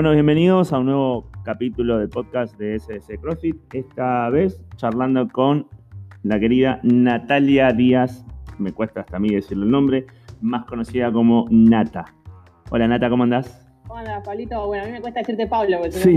Bueno, bienvenidos a un nuevo capítulo del podcast de SS CrossFit. Esta vez charlando con la querida Natalia Díaz, me cuesta hasta a mí decirle el nombre, más conocida como Nata. Hola Nata, ¿cómo andás? Hola, Pablito. Bueno, a mí me cuesta decirte Pablo, porque Sí,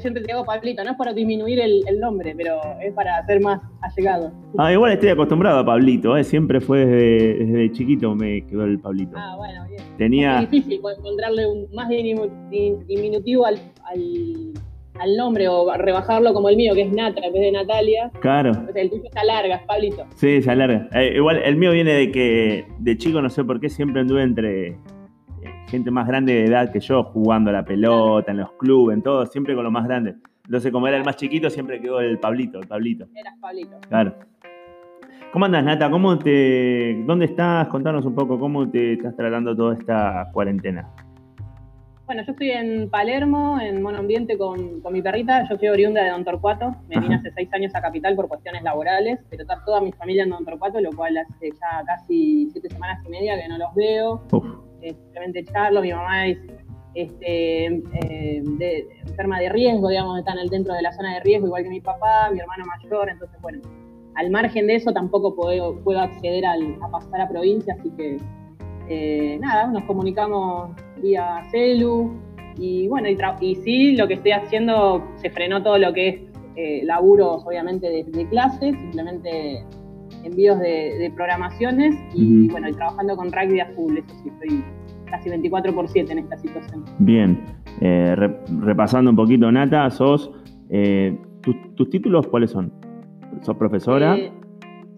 siempre te hago Pablito. No es para disminuir el, el nombre, pero es para ser más allegado. Ah, igual estoy acostumbrado a Pablito, ¿eh? siempre fue desde, desde chiquito me quedó el Pablito. Ah, bueno, bien. Tenía, Es difícil encontrarle un más diminutivo al, al, al nombre o rebajarlo como el mío, que es Nata en vez de Natalia. claro, O sea, el tuyo está larga, es Pablito. sí, se alarga. Eh, igual el mío viene de que de chico no sé por qué siempre anduve entre gente más grande de edad que yo, jugando a la pelota, en los clubes, en todo, siempre con los más grandes. Entonces, como era el más chiquito, siempre quedó el Pablito, el Pablito. Eras Pablito. Claro. ¿Cómo andas, Nata? ¿Cómo te, ¿Dónde estás? Contanos un poco cómo te estás tratando toda esta cuarentena. Bueno, yo estoy en Palermo, en Mono Ambiente con, con mi perrita. Yo soy oriunda de Don Torcuato. Me vine Ajá. hace seis años a Capital por cuestiones laborales, pero está toda mi familia en Don Torcuato, lo cual hace ya casi siete semanas y media que no los veo. Uf, simplemente charlo. Mi mamá es este, eh, enferma de riesgo, digamos, está en el, dentro de la zona de riesgo, igual que mi papá, mi hermano mayor. Entonces, bueno, al margen de eso tampoco puedo, puedo acceder al- a pasar a provincia, así que eh, nada, nos comunicamos vía celu y bueno, y sí, lo que estoy haciendo, se frenó todo lo que es eh, laburos, obviamente, de, de clases, simplemente envíos de, de programaciones y bueno, y trabajando con rugby a full, eso sí, estoy casi 24 por 7 en esta situación. bien. Eh, re- repasando un poquito, Nata, sos. eh, ¿tus, tus títulos cuáles son? ¿Sos profesora? Eh,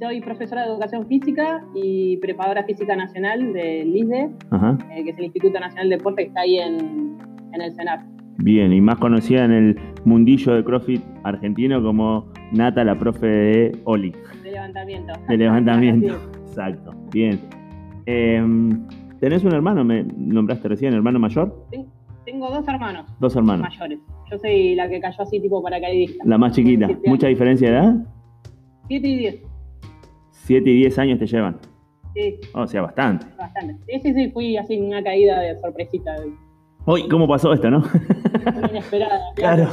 soy profesora de Educación Física y preparadora física nacional del ISDE, eh, que es el Instituto Nacional de Deporte que está ahí en, en el CENAR. Bien, y más conocida en el mundillo de CrossFit argentino como Nata, la profe de Oli, De levantamiento. de levantamiento. Exacto, bien. Em, ¿Tenés un hermano? ¿Me nombraste recién, hermano mayor? Ten- Tengo dos hermanos Dos hermanos. mayores. Yo soy la que cayó así tipo paracaidista. La más chiquita. Siete ¿Mucha diferencia de edad? 7 y 10. 7 y 10 años te llevan. Sí, O sea, bastante. bastante. Sí, sí, sí, fui así en una caída de sorpresita, Uy, ¿cómo pasó esto, no? inesperada. claro.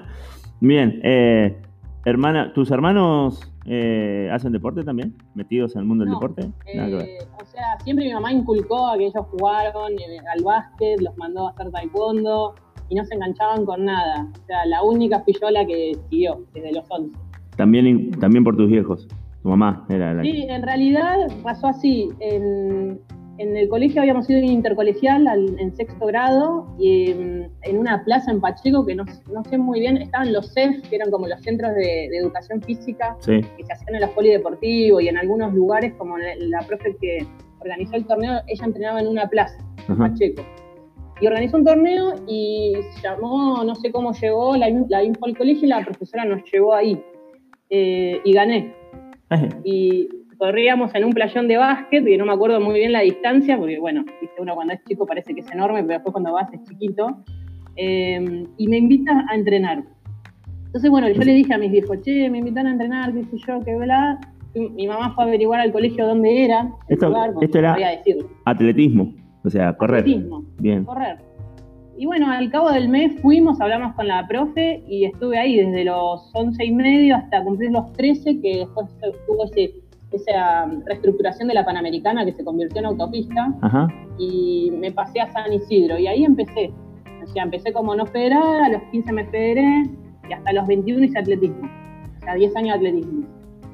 Bien. eh, hermana, ¿tus hermanos eh, hacen deporte también? ¿Metidos en el mundo del deporte? Nada que ver. Eh, o sea, siempre mi mamá inculcó a que ellos jugaron eh, al básquet, los mandó a hacer taekwondo y no se enganchaban con nada. O sea, la única fui yo la que siguió desde los 11. También, también por tus viejos. Tu mamá era la que... Sí, en realidad pasó así. En, en el colegio habíamos ido intercolegial al- en sexto grado y mm, en una plaza en Pacheco que no, no sé muy bien, estaban los CEF, que eran como los centros de, de educación física Sí. que se hacían en los polideportivos y en algunos lugares, como la, la profe que organizó el torneo, ella entrenaba en una plaza, en. Pacheco. Y organizó un torneo y se llamó, no sé cómo llegó, la, la info al colegio y la profesora nos llevó ahí. Eh, y gané. Y corríamos en un playón de básquet, y no me acuerdo muy bien la distancia, porque bueno, viste, uno cuando es chico parece que es enorme, pero después cuando vas es chiquito. Eh, y me invita a entrenar. Entonces, bueno, yo le dije a mis viejos, che, me invitan a entrenar, qué sé yo, qué bla. Mi mamá fue a averiguar al colegio dónde era, el Esto- lugar, esto era- no. Atletismo. O sea, correr. Atletismo, Bien. correr. Y bueno, al cabo del mes fuimos, hablamos con la profe y estuve ahí desde los 11 y medio hasta cumplir los 13, que después tuvo ese, esa reestructuración de la Panamericana que se convirtió en autopista Ajá. y me pasé a San Isidro y ahí empecé. O sea, empecé como no federada, a los 15 me federé y hasta los 21 hice atletismo. O sea, 10 años de atletismo.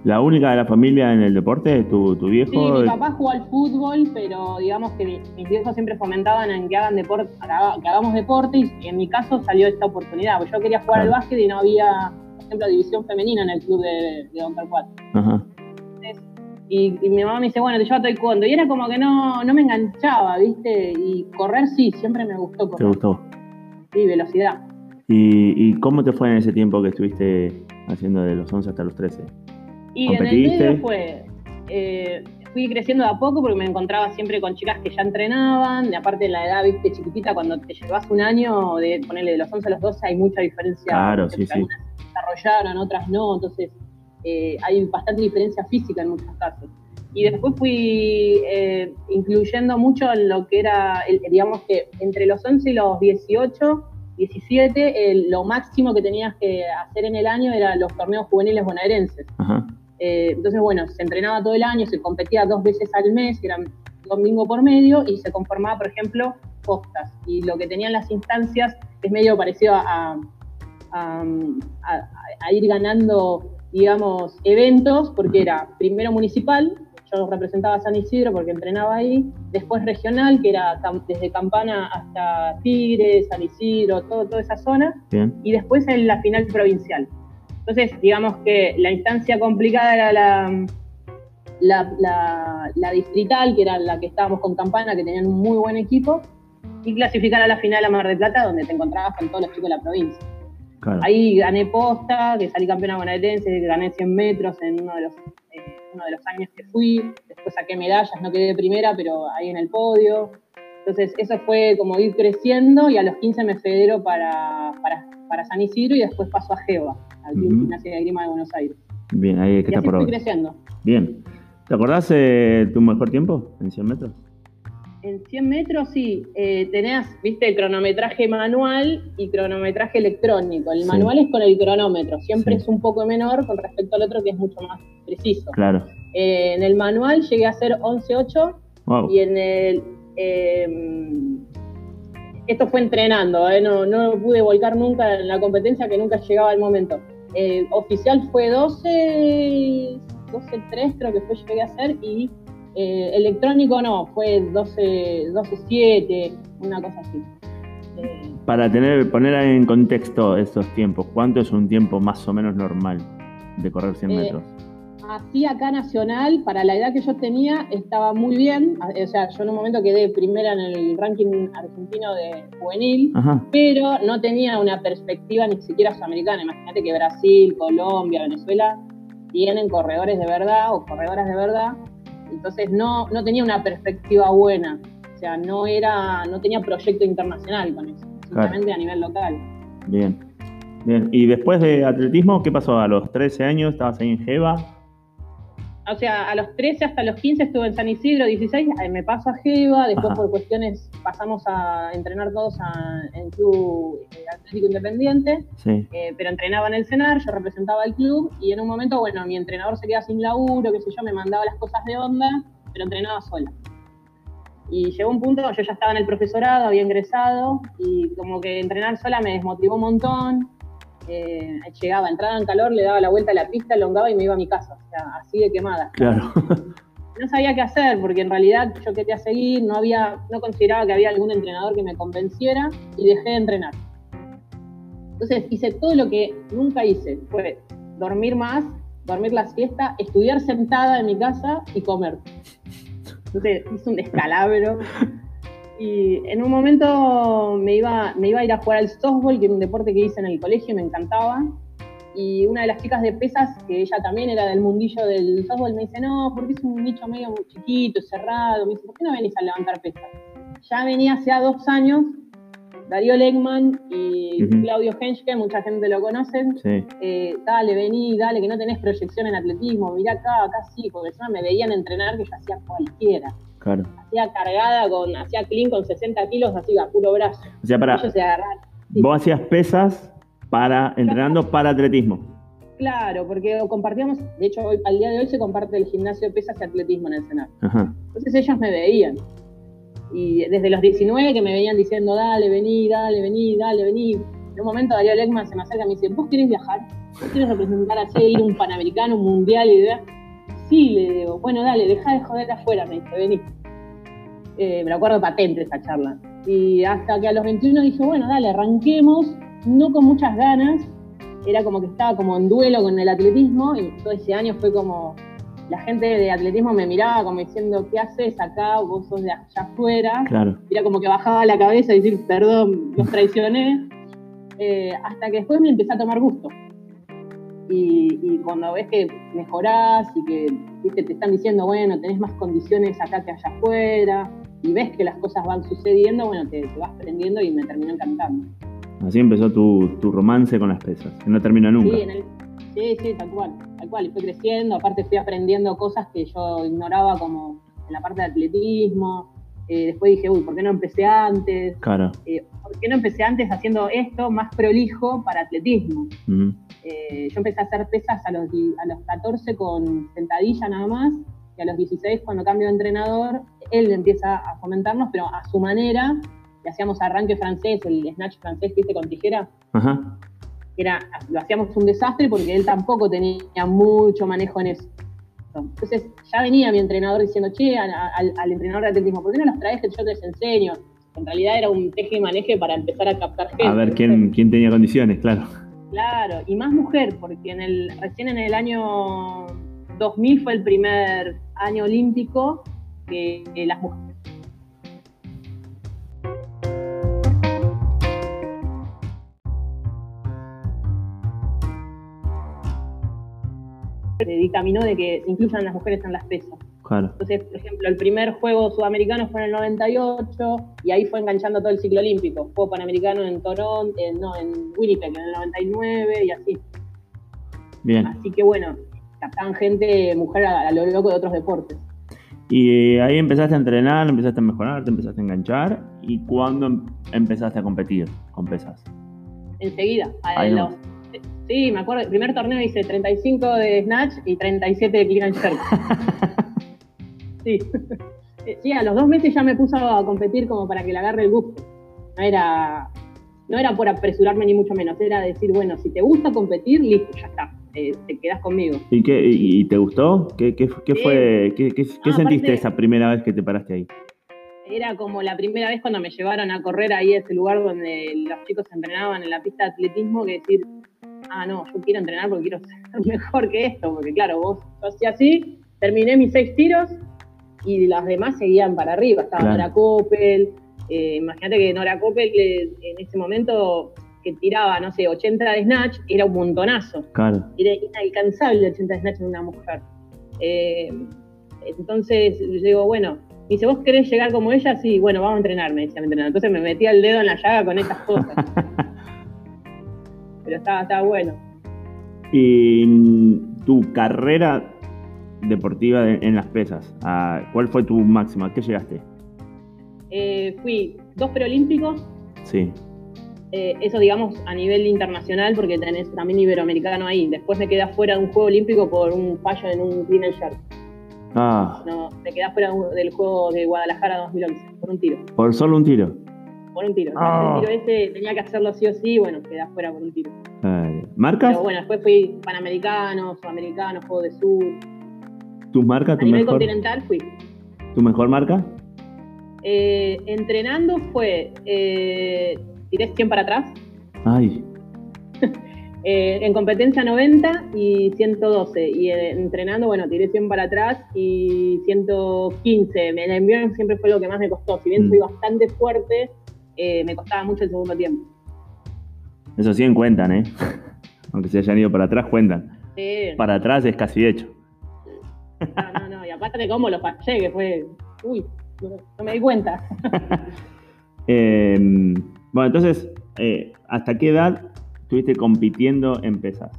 ¿La única de la familia en el deporte? ¿Tu, tu viejo? Sí, mi papá jugó al fútbol, pero digamos que mi- mis viejos siempre fomentaban en que hagan deporte, que hagamos deporte y en mi caso salió esta oportunidad. Porque yo quería jugar al Claro. básquet y no había, por ejemplo, división femenina en el club de, de Don Torcuato. Ajá. Y, y mi mamá me dice, bueno, te llevo a taekwondo. Y era como que no, no me enganchaba, ¿viste? Y correr sí, siempre me gustó ¿Te correr. gustó? Sí, velocidad. ¿Y, y cómo te fue en ese tiempo que estuviste haciendo de los 11 hasta los 13? Y en el ¿Competiste? medio fue, eh, fui creciendo de a poco porque me encontraba siempre con chicas que ya entrenaban, de aparte de la edad, viste, chiquitita, cuando te llevas un año, de ponerle de los 11 a los 12 hay mucha diferencia. Claro, sí, sí. Algunas desarrollaron, otras no, entonces eh, hay bastante diferencia física en muchos casos. Y después fui eh, incluyendo mucho en lo que era, digamos que entre los 11 y los 18, 17, lo máximo que tenías que hacer en el año era los torneos juveniles bonaerenses. Eh, entonces, bueno, se entrenaba todo el año, se competía dos veces al mes, eran domingo por medio, y se conformaba, por ejemplo, postas. Y lo que tenían las instancias es medio parecido a, a ir ganando, digamos, eventos, porque era primero municipal, yo representaba a San Isidro porque entrenaba ahí, después regional, que era desde Campana hasta Tigre, San Isidro, todo, toda esa zona, y después en la final provincial. Entonces, digamos que la instancia complicada era la, la, la, distrital, que era la que estábamos con Campana, que tenían un muy buen equipo, y clasificar a la final a Mar del Plata, donde te encontrabas con todos los chicos de la provincia. Ahí gané posta, que salí campeona bonaerense, gané 100 metros en uno de los uno de los años que fui, después saqué medallas, no quedé de primera, pero ahí en el podio. Entonces eso fue como ir creciendo y a los 15 me federo para, para, San Isidro y después paso a Geva, al Club Gimnasia de Grima de Buenos Aires. Bien, ahí que y está así por creciendo. Bien. ¿Te acordás de tu mejor tiempo en 100 metros? En 100 metros sí, eh, tenés, viste, cronometraje manual y cronometraje electrónico. El manual es con el cronómetro, siempre es un poco menor con respecto al otro que es mucho más preciso. Claro. Eh, en el manual llegué a hacer 11.8 y en el... Em, esto fue entrenando, eh, no, no pude volcar nunca en la competencia que nunca llegaba el momento. oficial fue 12, 12.3 creo que fue llegué a hacer y eh, electrónico no, fue 12, 12 una cosa así. Eh, Para tener, poner en contexto estos tiempos, ¿cuánto es un tiempo más o menos normal de correr 100 eh, metros? así acá nacional, para la edad que yo tenía, estaba muy bien. O sea, yo en un momento quedé primera en el ranking argentino de juvenil, pero no tenía una perspectiva ni siquiera sudamericana. Imagínate que Brasil, Colombia, Venezuela tienen corredores de verdad o corredoras de verdad entonces no, no tenía una perspectiva buena, o sea, no, era, no tenía proyecto internacional con eso, simplemente a nivel local. Bien, bien. ¿Y después de atletismo, qué pasó? ¿A los 13 años estabas ahí en Jeva? O sea, a los 13 hasta los 15 estuve en San Isidro, 16 me paso a Jeva, después por cuestiones pasamos a entrenar todos en Club eh, Atlético Independiente, eh, pero entrenaba en el CENAR, yo representaba el club y en un momento, bueno, mi entrenador se queda sin laburo, qué sé yo, me mandaba las cosas de onda, pero entrenaba sola. Y llegó un punto, yo ya estaba en el profesorado, había ingresado y como que entrenar sola me desmotivó un montón, eh, llegaba, entraba en calor, le daba la vuelta a la pista, elongaba y me iba a mi casa, o sea, así de quemada. Claro. No sabía qué hacer, porque en realidad yo quería seguir, no había, no consideraba que había algún entrenador que me convenciera y dejé de entrenar. Entonces hice todo lo que nunca hice, fue dormir más, dormir la siesta, estudiar sentada en mi casa y comer. Entonces hice un descalabro. Y en un momento me iba, me iba a ir a jugar al softball, que era un deporte que hice en el colegio y me encantaba. Y una de las chicas de pesas, que ella también era del mundillo del softball, me dice, no, porque es un nicho medio chiquito, cerrado. Me dice, ¿por qué no venís a levantar pesas? Ya venía hace dos años Darío Legman y Claudio Henschke, mucha gente lo conoce. Eh, dale, vení, dale, que no tenés proyección en atletismo, mirá acá, acá sí, porque encima me veían entrenar que yo hacía cualquiera. Hacía cargada con, hacía clean con 60 kilos así a puro brazo. O sea, para. Vos hacías pesas para, entrenando para atletismo. Claro, porque compartíamos, de hecho hoy, al día de hoy se comparte el gimnasio de pesas y atletismo en el Senado. Entonces ellos me veían. Y desde los 19 que me venían diciendo, dale, vení, dale, vení, dale, vení. En un momento Darío Leckman se me acerca y me dice, ¿vos querés viajar? ¿Vos querés representar a ir un panamericano, un mundial? Y sí, le digo, bueno, dale, deja de joder afuera, me dice, vení. Eh, me acuerdo patente esa charla. Y hasta que a los 21 dije, bueno, dale, arranquemos, no con muchas ganas, era como que estaba como en duelo con el atletismo y todo ese año fue como, la gente de atletismo me miraba como diciendo, ¿qué haces acá? Vos sos de allá afuera. Claro. Era como que bajaba la cabeza y decir, perdón, los traicioné. Eh, hasta que después me empecé a tomar gusto. Y, cuando ves que mejorás y que te están diciendo, bueno, tenés más condiciones acá que allá afuera, y ves que las cosas van sucediendo, bueno, te, vas aprendiendo y me terminó encantando. Así empezó tu, romance con las pesas, que no termina nunca. Sí, Sí, sí, tal cual, tal cual. Y fui creciendo, aparte fui aprendiendo cosas que yo ignoraba como en la parte de atletismo. Eh, después dije, uy, ¿por qué no empecé antes? Claro. Eh, ¿Por qué no empecé antes haciendo esto más prolijo para atletismo? Eh, yo empecé a hacer pesas a los, a los 14 con sentadilla nada más, y a los 16 cuando cambio de entrenador, él empieza a fomentarnos, pero a su manera, y hacíamos arranque francés, el snatch francés que hice con tijera, Ajá. era, lo hacíamos un desastre porque él tampoco tenía mucho manejo en eso. Entonces ya venía mi entrenador diciendo, che, a- a- al, al entrenador de atletismo, ¿por qué no los traes que yo te les enseño? En realidad era un teje y maneje para empezar a captar gente. A ver quién, quién tenía condiciones, claro. Claro, y más mujer, porque en el, recién en el año 2000 fue el primer año olímpico que, que las mujeres se dictaminó de que se incluyan las mujeres en las pesas. Claro. Entonces, por ejemplo, el primer juego sudamericano fue en el 98 y ahí fue enganchando todo el ciclo olímpico. Juego panamericano en Toronto, en, no, en Winnipeg en el 99 y así. Bien. Así que bueno, captaban gente, mujer a, a lo loco de otros deportes. Y eh, ahí empezaste a entrenar, empezaste a mejorar, te empezaste a enganchar. ¿Y cuándo em- empezaste a competir con pesas? Enseguida. A los- sí, me acuerdo, el primer torneo hice 35 de snatch y 37 de clean and jerk. sí. Sí, a los dos meses ya me puso a competir como para que le agarre el gusto. No era, no era por apresurarme ni mucho menos, era decir, bueno, si te gusta competir, listo, ya está, eh, te quedas conmigo. ¿Y, qué, y, y te gustó? ¿Qué, qué, qué Sí. fue? ¿Qué, qué- qué No, sentiste aparte- esa primera vez que te paraste ahí? Era como la primera vez cuando me llevaron a correr ahí a ese lugar donde los chicos entrenaban en la pista de atletismo, que decir, ah, no, yo quiero entrenar porque quiero ser mejor que esto, porque claro, vos, yo hacía así, terminé mis seis tiros y las demás seguían para arriba, estaba Claro. Nora Coppel, eh, imagínate que Nora Coppel eh, en ese momento que tiraba, no sé, 80 de snatch, era un montonazo Claro. era inalcanzable 80 de snatch en una mujer. Eh, entonces yo digo, bueno, me dice, ¿vos querés llegar como ella? Sí, bueno, vamos a entrenar, me decía mi entrenador. Entonces me metía el dedo en la llaga con estas cosas. Pero estaba, bueno. Y tu carrera deportiva de- en las pesas, ¿a ¿cuál fue tu máxima? ¿A qué llegaste? Eh, fui dos preolímpicos, Sí. eh, eso digamos a nivel internacional, porque tenés también iberoamericano ahí. Después me quedé afuera de un juego olímpico por un fallo en un clean and. Ah, No, me quedé afuera del juego de Guadalajara 2011, por un tiro. por solo un tiro. Por un tiro. Ah. El tiro ese tenía que hacerlo sí o sí, bueno, quedé afuera por un tiro. Ay, ¿Marcas? Pero bueno, después fui panamericano, sudamericano, juego de sur. ¿Tu marca? A ¿Tu nivel mejor, continental fui. ¿Tu mejor marca? Eh, entrenando fue, eh, tiré 100 para atrás. Ay, Eh, en competencia 90 y 112. Y eh, entrenando, bueno, tiré 100 para atrás y 115. Me- El envión siempre fue lo que más me costó. Si bien Mm. fui bastante fuerte, eh, me costaba mucho el segundo tiempo. eso sí cuentan, ¿eh? Aunque se hayan ido para atrás, cuentan. Sí. Para atrás es casi hecho. No, no, no. Y aparte de cómo lo fallé, que fue. Uy, no, me di cuenta. Eh, bueno, entonces, eh, ¿hasta qué edad estuviste compitiendo en pesas,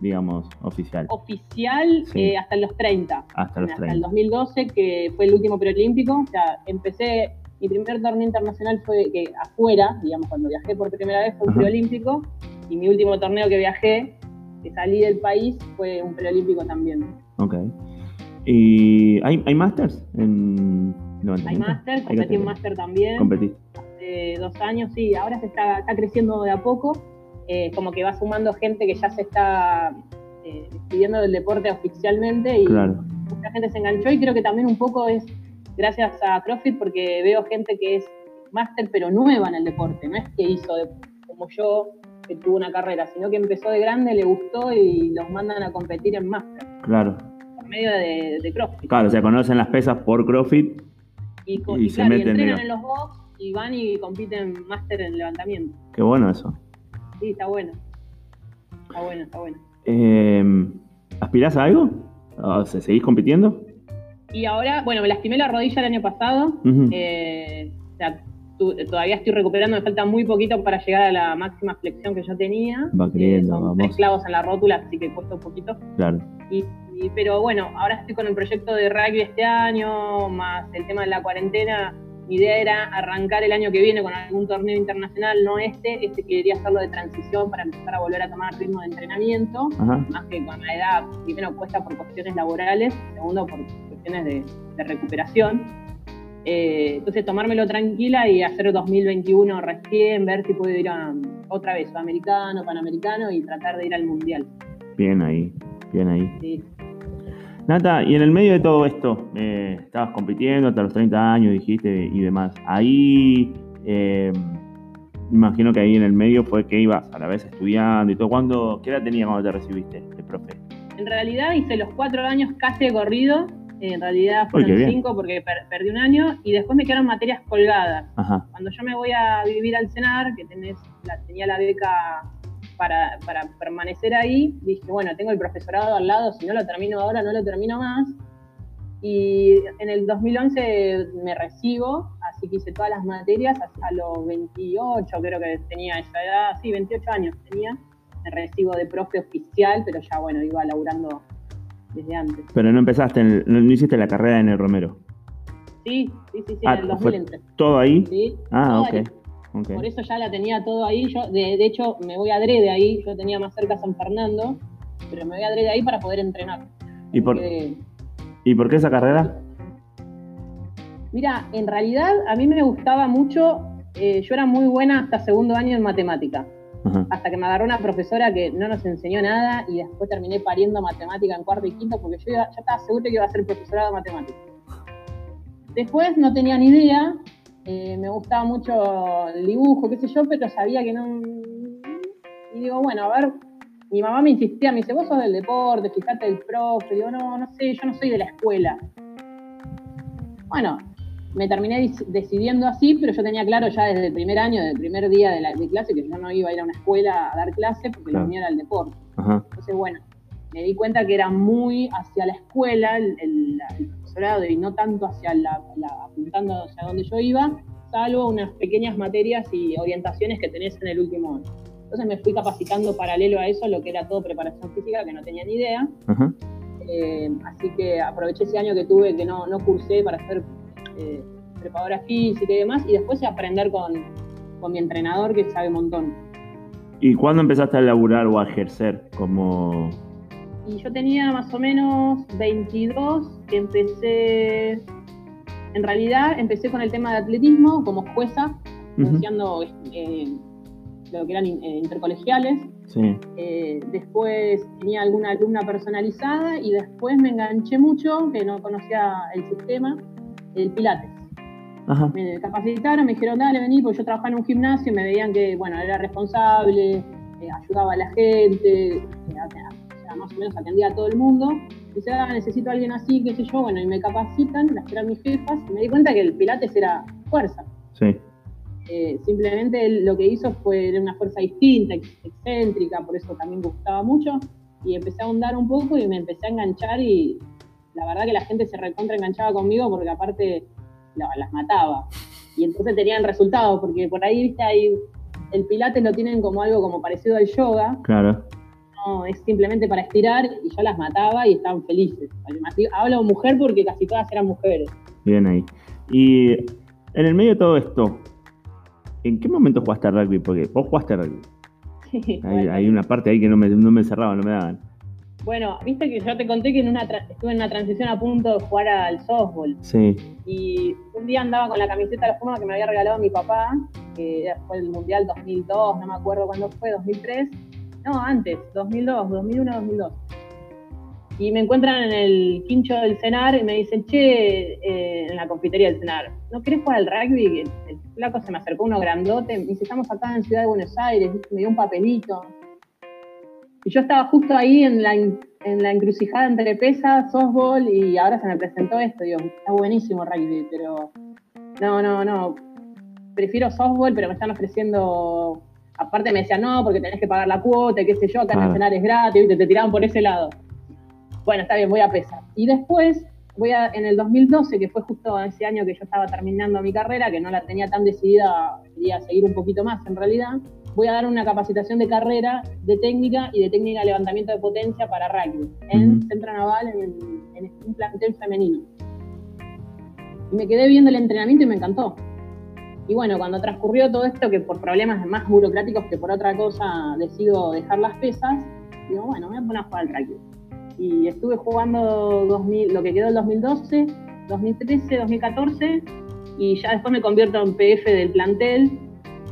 digamos, oficial? Oficial Sí. eh, hasta los 30. Hasta los hasta el 30. 2012, que fue el último preolímpico. O sea, empecé. Mi primer torneo internacional fue que afuera, digamos, cuando viajé por primera vez fue un preolímpico. Y mi último torneo que viajé, que salí del país, fue un preolímpico también. Ok. ¿Y hay, hay masters en Hay Hay competí en máster también. Competiste. hace dos años, sí, ahora se está, está creciendo de a poco, eh, como que va sumando gente que ya se está eh, despidiendo del deporte oficialmente y Claro. mucha gente se enganchó y creo que también un poco es gracias a CrossFit porque veo gente que es máster pero nueva en el deporte, no es que hizo de- como yo que tuvo una carrera, sino que empezó de grande, le gustó y los mandan a competir en máster Claro. por medio de, de CrossFit. Claro, o sea, conocen las pesas por CrossFit. Y, Y y se claro, y meten, entrenan digamos. en los box y van y compiten máster en levantamiento. Qué bueno eso. Sí, está bueno. Está bueno, está bueno. Eh, ¿Aspirás a algo? O sea, ¿Seguís compitiendo? Y ahora, bueno, me lastimé la rodilla el año pasado. Eh, o sea, todavía estoy recuperando, me falta muy poquito para llegar a la máxima flexión que yo tenía. Va creyendo, son tres clavos en la rótula, así que cuesta un poquito. Claro. Y, pero bueno, ahora estoy con el proyecto de rugby este año, más el tema de la cuarentena. Mi idea era arrancar el año que viene con algún torneo internacional, no este, este quería hacerlo de transición para empezar a volver a tomar ritmo de entrenamiento, más que con la edad, primero cuesta por cuestiones laborales, segundo por cuestiones de, de recuperación. Eh, entonces tomármelo tranquila y hacer 2021 recién, ver si puedo ir a, otra vez, sudamericano, panamericano y tratar de ir al mundial. Bien ahí, bien ahí. Nata, y en el medio de todo esto, eh, estabas compitiendo hasta los 30 años, dijiste, y demás. Ahí, eh, imagino que ahí en el medio fue que ibas a la vez estudiando y todo. ¿Cuándo, ¿Qué edad tenías cuando te recibiste de profe? En realidad hice los cuatro años casi corrido en realidad fueron cinco porque perdí un año y después me quedaron materias colgadas. Cuando yo me voy a vivir al CENAR, que tenés, la, tenía la beca para, permanecer ahí, dije, bueno, tengo el profesorado al lado, si no lo termino ahora, no lo termino más. Y en el 2011 me recibo, así que hice todas las materias hasta los 28, creo que tenía esa edad, sí, 28 años tenía. Me recibo de profe oficial, pero ya bueno, iba laburando desde antes. Pero no empezaste, no, hiciste la carrera en el Romero. Sí, sí, sí, sí en el 2003. ¿Todo ahí? Sí. Ah, ok. Por eso ya la tenía todo ahí. Yo, de, hecho, me voy a de ahí. Yo tenía más cerca San Fernando, pero me voy a de ahí para poder entrenar. ¿Y por, ¿Y por qué esa carrera? Mira, en realidad a mí me gustaba mucho. Eh, yo era muy buena hasta segundo año en matemática hasta que me agarró una profesora que no nos enseñó nada y después terminé pariendo matemática en cuarto y quinto porque yo ya estaba seguro que iba a ser profesora de matemática. Después no tenía ni idea, eh, me gustaba mucho el dibujo, qué sé yo, pero sabía que no... Y digo, bueno, a ver, mi mamá me insistía, me dice, vos sos del deporte, fíjate el profe, digo, no, no sé, yo no soy de la escuela. Bueno, me terminé decidiendo así, pero yo tenía claro ya desde el primer año, desde el primer día de, la, clase, que yo no iba a ir a una escuela a dar clase porque lo mío era el deporte. Entonces, bueno, me di cuenta que era muy hacia la escuela el, profesorado y no tanto hacia la, apuntando hacia donde yo iba, salvo unas pequeñas materias y orientaciones que tenés en el último año. Entonces me fui capacitando paralelo a eso, lo que era todo preparación física, que no tenía ni idea. Eh, así que aproveché ese año que tuve, que no, no cursé para hacer eh, preparadora física y demás, y después aprender con, con mi entrenador que sabe un montón. ¿Y cuándo empezaste a laburar o a ejercer como...? Y yo tenía más o menos 22, empecé, en realidad empecé con el tema de atletismo como jueza, uh lo que eran eh, intercolegiales. Sí. Eh, después tenía alguna alumna personalizada y después me enganché mucho, que no conocía el sistema, el Pilates. Me capacitaron, me dijeron, dale, vení, porque yo trabajaba en un gimnasio y me veían que, bueno, era responsable, eh, ayudaba a la gente, eh, más o menos atendía a todo el mundo. Dice, ah, necesito a alguien así, qué sé yo, bueno, y me capacitan, las eran mis jefas, y me di cuenta que el Pilates era fuerza. Sí. Eh, simplemente lo que hizo fue una fuerza distinta, excéntrica, por eso también gustaba mucho. Y empecé a ahondar un poco y me empecé a enganchar y la verdad que la gente se recontra enganchaba conmigo porque aparte las mataba. Y entonces tenían resultados, porque por ahí, viste, ahí el pilates lo tienen como algo como parecido al yoga. Claro. No, es simplemente para estirar y yo las mataba y estaban felices. Hablo mujer porque casi todas eran mujeres. Bien ahí. Y en el medio de todo esto, ¿en qué momento jugaste rugby? Porque vos jugaste rugby. hay, una parte ahí que no me, no me cerraba, no me daban. Bueno, viste que yo te conté que en una estuve en una transición a punto de jugar al softball. Sí. Y un día andaba con la camiseta de la forma que me había regalado mi papá, que fue el Mundial 2002, no me acuerdo cuándo fue, 2003. No, antes, 2002, 2001, 2002. Y me encuentran en el quincho del cenar y me dicen, che, eh, en la confitería del cenar, ¿no querés jugar al rugby? El, flaco se me acercó uno grandote, me dice, estamos acá en Ciudad de Buenos Aires, me dio un papelito. Y yo estaba justo ahí en la, en la encrucijada entre pesas, softball, y ahora se me presentó esto. Digo, está buenísimo rugby, pero no, no, no. Prefiero softball, pero me están ofreciendo. Aparte me decían, no, porque tenés que pagar la cuota, qué sé yo, acá en el es gratis, y te, te tiraban por ese lado. Bueno, está bien, voy a pesar. Y después, voy a, en el 2012, que fue justo ese año que yo estaba terminando mi carrera, que no la tenía tan decidida, quería seguir un poquito más en realidad, voy a dar una capacitación de carrera, de técnica y de técnica de levantamiento de potencia para rugby en Centro Naval, en, en un plantel femenino. Y me quedé viendo el entrenamiento y me encantó. Y bueno, cuando transcurrió todo esto, que por problemas más burocráticos que por otra cosa decido dejar las pesas, digo, bueno, me voy a poner a jugar al rugby. Y estuve jugando 2000, lo que quedó el 2012, 2013, 2014, y ya después me convierto en PF del plantel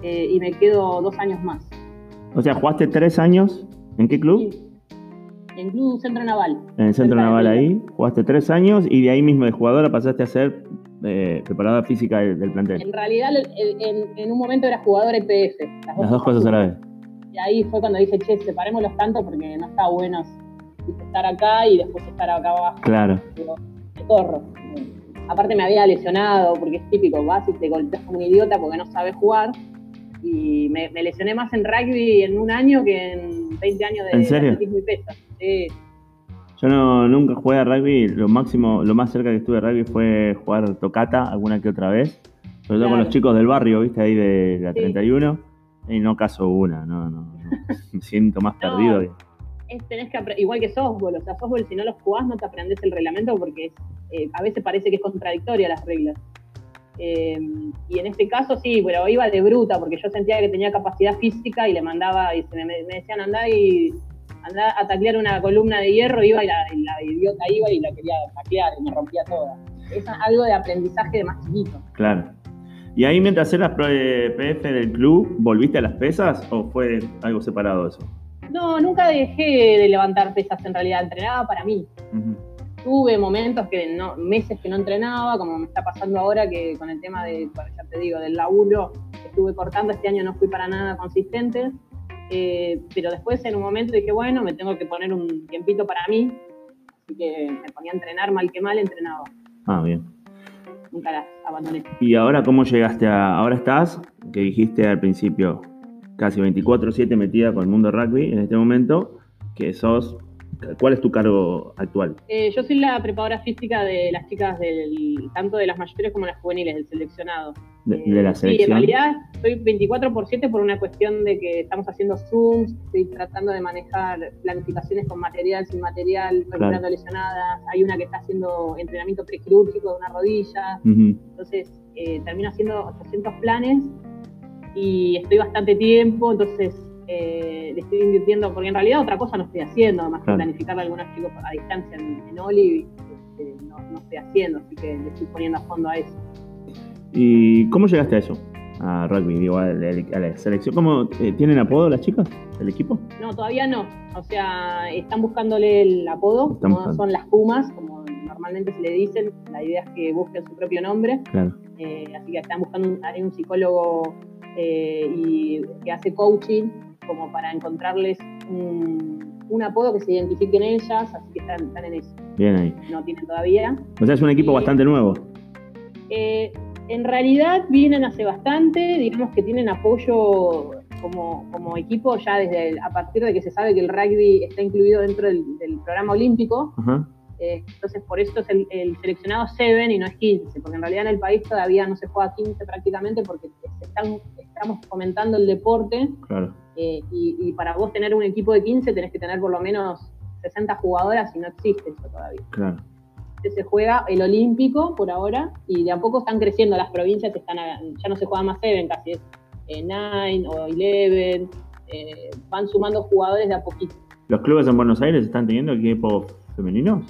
eh, y me quedo dos años más. O sea, ¿jugaste tres años? ¿En qué club? Sí. En Club Centro Naval. En el Centro Naval ahí, jugaste tres años y de ahí mismo de jugadora pasaste a ser eh, preparada física del, plantel. En realidad, en, un momento era jugador EPF. Las, las dos, cosas a la vez. Y ahí fue cuando dije, che, separémoslos tanto porque no está bueno estar acá y después estar acá abajo. Claro. me corro. Aparte me había lesionado, porque es típico, vas y te golpeas como un idiota porque no sabes jugar. Y me, lesioné más en rugby en un año que en 20 años de ¿En serio? y pesas. Sí. Yo no, nunca jugué a rugby, lo máximo, lo más cerca que estuve de rugby fue jugar tocata alguna que otra vez. Sobre todo con los chicos del barrio, viste, ahí de la 31. Y no caso una, no, no, me siento más perdido. tenés que igual que softball, o sea, softball si no los jugás no te aprendes el reglamento porque eh, a veces parece que es contradictoria las reglas. Eh, y en este caso sí, pero iba de bruta porque yo sentía que tenía capacidad física y le mandaba, y me, me decían andá y andá a taclear una columna de hierro, iba y la, idiota iba y la quería taclear y me rompía toda. Es algo de aprendizaje de más chiquito. Claro. ¿Y ahí mientras eras PF del club, volviste a las pesas o fue algo separado eso? No, nunca dejé de levantar pesas en realidad, entrenaba para mí. Tuve momentos que no, meses que no entrenaba, como me está pasando ahora que con el tema de, ya te digo, del laburo, estuve cortando, este año no fui para nada consistente, eh, pero después en un momento dije, bueno, me tengo que poner un tiempito para mí, así que me ponía a entrenar mal que mal, entrenaba. Ah, bien. Nunca las abandoné. ¿Y ahora cómo llegaste a, ahora estás, que dijiste al principio, casi 24/7 metida con el mundo rugby en este momento, que sos ¿Cuál es tu cargo actual? Eh, yo soy la preparadora física de las chicas del tanto de las mayores como las juveniles, del seleccionado. De, la selección. Sí, en realidad estoy 24 por 7 por una cuestión de que estamos haciendo Zooms, estoy tratando de manejar planificaciones con material, sin material, recuperando lesionadas. Hay una que está haciendo entrenamiento prequirúrgico de una rodilla. Entonces, eh, termino haciendo 800 planes y estoy bastante tiempo, entonces eh, le estoy invirtiendo, porque en realidad otra cosa no estoy haciendo, más que planificar a algunos chicos a distancia en, en Oli, este, no, estoy haciendo, así que le estoy poniendo a fondo a eso. ¿Y cómo llegaste a eso? A rugby, digo, a la, selección. ¿Cómo, eh, ¿Tienen apodo las chicas del equipo? No, todavía no. O sea, están buscándole el apodo, como son las Pumas, como normalmente se le dicen. La idea es que busquen su propio nombre. Claro. Eh, así que están buscando un, un psicólogo y que hace coaching como para encontrarles un, apodo que se identifique en ellas, así que están, en eso. Bien ahí. No tienen todavía. O sea, es un equipo bastante nuevo. Eh, en realidad vienen hace bastante, digamos que tienen apoyo como, como equipo ya desde a partir de que se sabe que el rugby está incluido dentro del, programa olímpico. Eh, entonces por eso es el, seleccionado 7 y no es 15, porque en realidad en el país todavía no se juega 15 prácticamente porque están, estamos fomentando el deporte. Claro eh, y, para vos tener un equipo de 15 tenés que tener por lo menos 60 jugadoras y no existe eso todavía. Claro. se juega el olímpico por ahora y de a poco están creciendo las provincias, están ya no se juega más Seven, casi es eh, Nine o Eleven, eh, van sumando jugadores de a poquito. ¿Los clubes en Buenos Aires están teniendo equipos femeninos?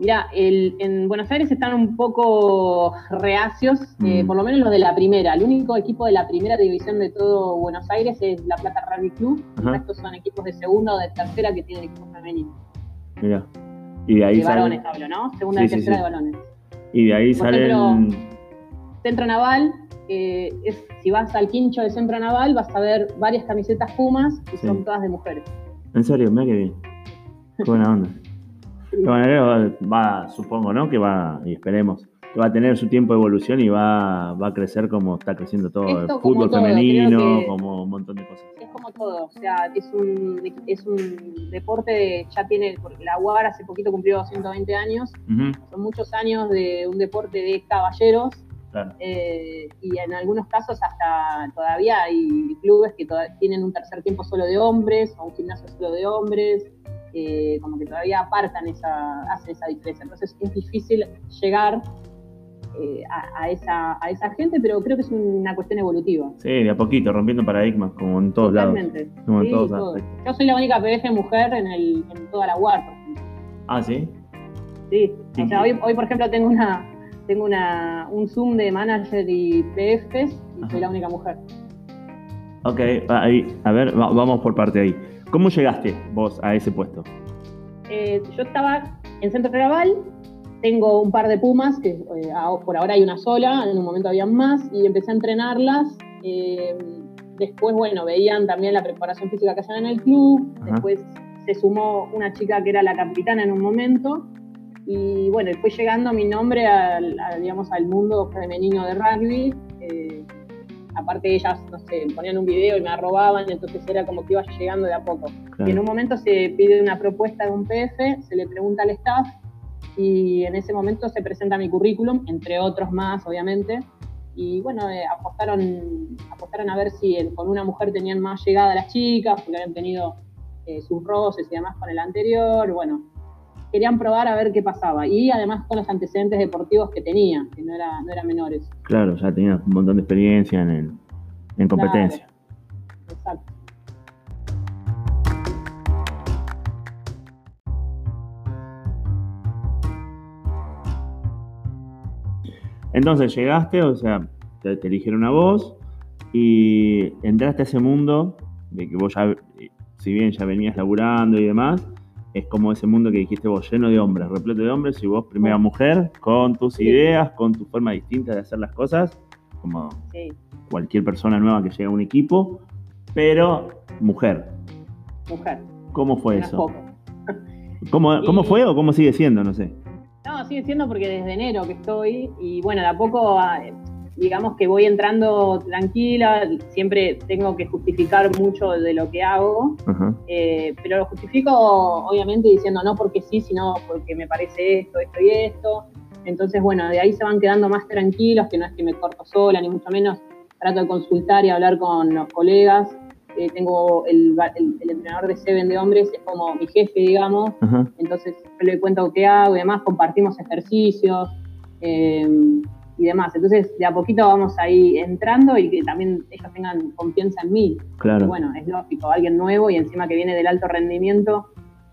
Mira, en Buenos Aires están un poco reacios, eh, mm. por lo menos los de la primera. El único equipo de la primera división de todo Buenos Aires es la Plata Rugby Club. Estos son equipos de segunda o de tercera que tienen equipos femeninos. Mira. Y de ahí de varones hablo, ¿no? Segunda y tercera de varones. Y de ahí salen. Centro Naval, eh, es, si vas al quincho de Centro Naval, vas a ver varias camisetas Pumas y son todas de mujeres. En serio, mira qué bien. Qué buena onda. De va, supongo, ¿no? Que va, y esperemos, que va a tener su tiempo de evolución y va, va a crecer como está creciendo todo, el fútbol femenino, como un montón de cosas. como todo, o sea, es un, es un deporte, ya tiene, la UAR hace poquito cumplió 220 años, son muchos años de un deporte de caballeros, eh, y en algunos casos hasta todavía hay clubes que tienen un tercer tiempo solo de hombres o un gimnasio solo de hombres, eh, como que todavía apartan esa, hacen esa diferencia. Entonces es difícil llegar eh, a, esa, a esa gente, pero creo que es una cuestión evolutiva. Sí, de a poquito, rompiendo paradigmas, como en todos lados. Como en todos Yo soy la única PF mujer en, el, en toda la UAR, por ejemplo. Ah, sí. Sí, o sea, hoy, hoy por ejemplo tengo una tengo una, un Zoom de manager y PFs y soy la única mujer. Ok, ahí, a ver, vamos por parte ahí. ¿Cómo llegaste vos a ese puesto? Eh, yo estaba en Centro Raval, tengo un par de pumas, que eh, por ahora hay una sola, en un momento había más, y empecé a entrenarlas. Eh, después, bueno, veían también la preparación física que hacían en el club. Después se sumó una chica que era la capitana en un momento. Y bueno, fue llegando mi nombre al, digamos, al mundo femenino de rugby. Eh, aparte ellas, no sé, ponían un video y me arrobaban, entonces era como que iba llegando de a poco. Y en un momento se pide una propuesta de un PF, se le pregunta al staff y en ese momento se presenta mi currículum, entre otros más, obviamente. Y bueno, eh, apostaron, apostaron a ver si con una mujer tenían más llegada a las chicas, porque habían tenido eh, sus roces y demás con el anterior. Bueno, querían probar a ver qué pasaba. Y además con los antecedentes deportivos que tenía, que no, era, no eran menores. Claro, ya tenía un montón de experiencia en, en competencia. exacto. Entonces llegaste, o sea, te, eligieron a vos y entraste a ese mundo de que vos ya, si bien ya venías laburando y demás, es como ese mundo que dijiste vos, lleno de hombres, repleto de hombres, y vos primera mujer, con tus ideas, con tu forma distinta de hacer las cosas, como cualquier persona nueva que llega a un equipo, pero mujer. Mujer. ¿Cómo fue eso? ¿Cómo, ¿Cómo fue o cómo sigue siendo? No sé. No, sigue siendo porque desde enero que estoy y bueno, de a poco ah, digamos que voy entrando tranquila, siempre tengo que justificar mucho de lo que hago, eh, pero lo justifico obviamente diciendo no porque sí, sino porque me parece esto, esto y esto. Entonces, bueno, de ahí se van quedando más tranquilos, que no es que me corto sola, ni mucho menos. Trato de consultar y hablar con los colegas. Eh, tengo el, entrenador de Seven de hombres, es como mi jefe, digamos. Entonces, yo le cuento qué hago y demás, compartimos ejercicios. Eh, y demás. Entonces, de a poquito vamos ahí entrando y que también ellos tengan confianza en mí. Claro. bueno, es lógico, alguien nuevo y encima que viene del alto rendimiento.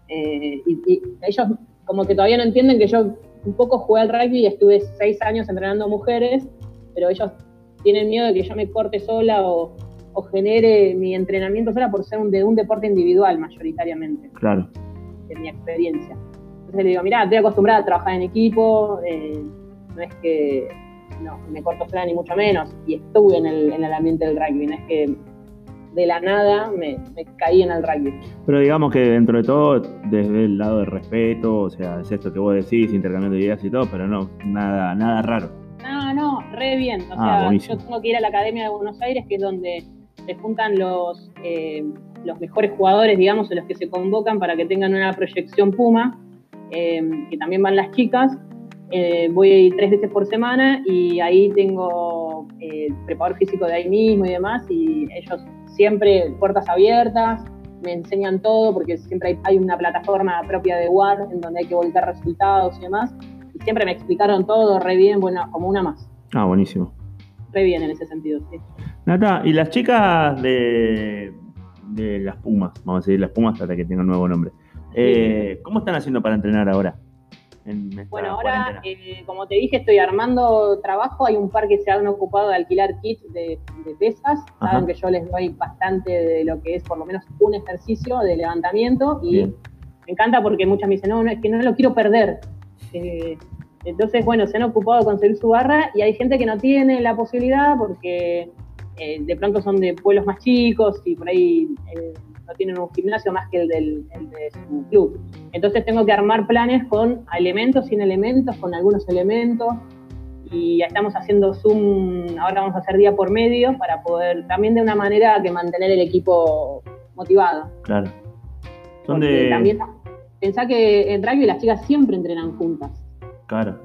Eh, y, ellos como que todavía no entienden que yo un poco jugué al rugby y estuve seis años entrenando mujeres, pero ellos tienen miedo de que yo me corte sola o, genere mi entrenamiento sola por ser un, de un deporte individual mayoritariamente. Claro. De mi experiencia. Entonces le digo, mira, estoy acostumbrada a trabajar en equipo, eh, no es que no me corto sola ni mucho menos, y estuve en el, en el ambiente del rugby, no es que de la nada me, caí en el rugby. Pero digamos que dentro de todo, desde el lado del respeto, o sea, es esto que vos decís, intercambio de ideas y todo, pero no, nada, nada raro. No, no, re bien. O ah, sea, yo tengo que ir a la Academia de Buenos Aires, que es donde se juntan los, eh, los mejores jugadores, digamos, los que se convocan para que tengan una proyección Puma, eh, que también van las chicas, eh, voy tres veces por semana y ahí tengo eh, preparador físico de ahí mismo y demás y ellos siempre puertas abiertas, me enseñan todo porque siempre hay, una plataforma propia de WAR en donde hay que volcar resultados y demás y siempre me explicaron todo re bien, bueno, como una más. Ah, buenísimo. Re bien en ese sentido, sí. Nata, ¿y las chicas de, de las Pumas, vamos a decir las Pumas hasta que tenga un nuevo nombre, eh, ¿cómo están haciendo para entrenar ahora? Bueno, ahora, eh, como te dije, estoy armando trabajo. Hay un par que se han ocupado de alquilar kits de, pesas. Saben que yo les doy bastante de lo que es por lo menos un ejercicio de levantamiento. Y me encanta porque muchas me dicen, no, no, es que no lo quiero perder. Eh, entonces, bueno, se han ocupado de conseguir su barra y hay gente que no tiene la posibilidad porque eh, de pronto son de pueblos más chicos y por ahí no tienen un gimnasio más que el, del, de su club. Entonces tengo que armar planes con elementos, sin elementos, con algunos elementos. y estamos haciendo Zoom, ahora vamos a hacer día por medio para poder también de una manera que mantener el equipo motivado. Claro. Son de... También pensá que en rugby las chicas siempre entrenan juntas. Claro.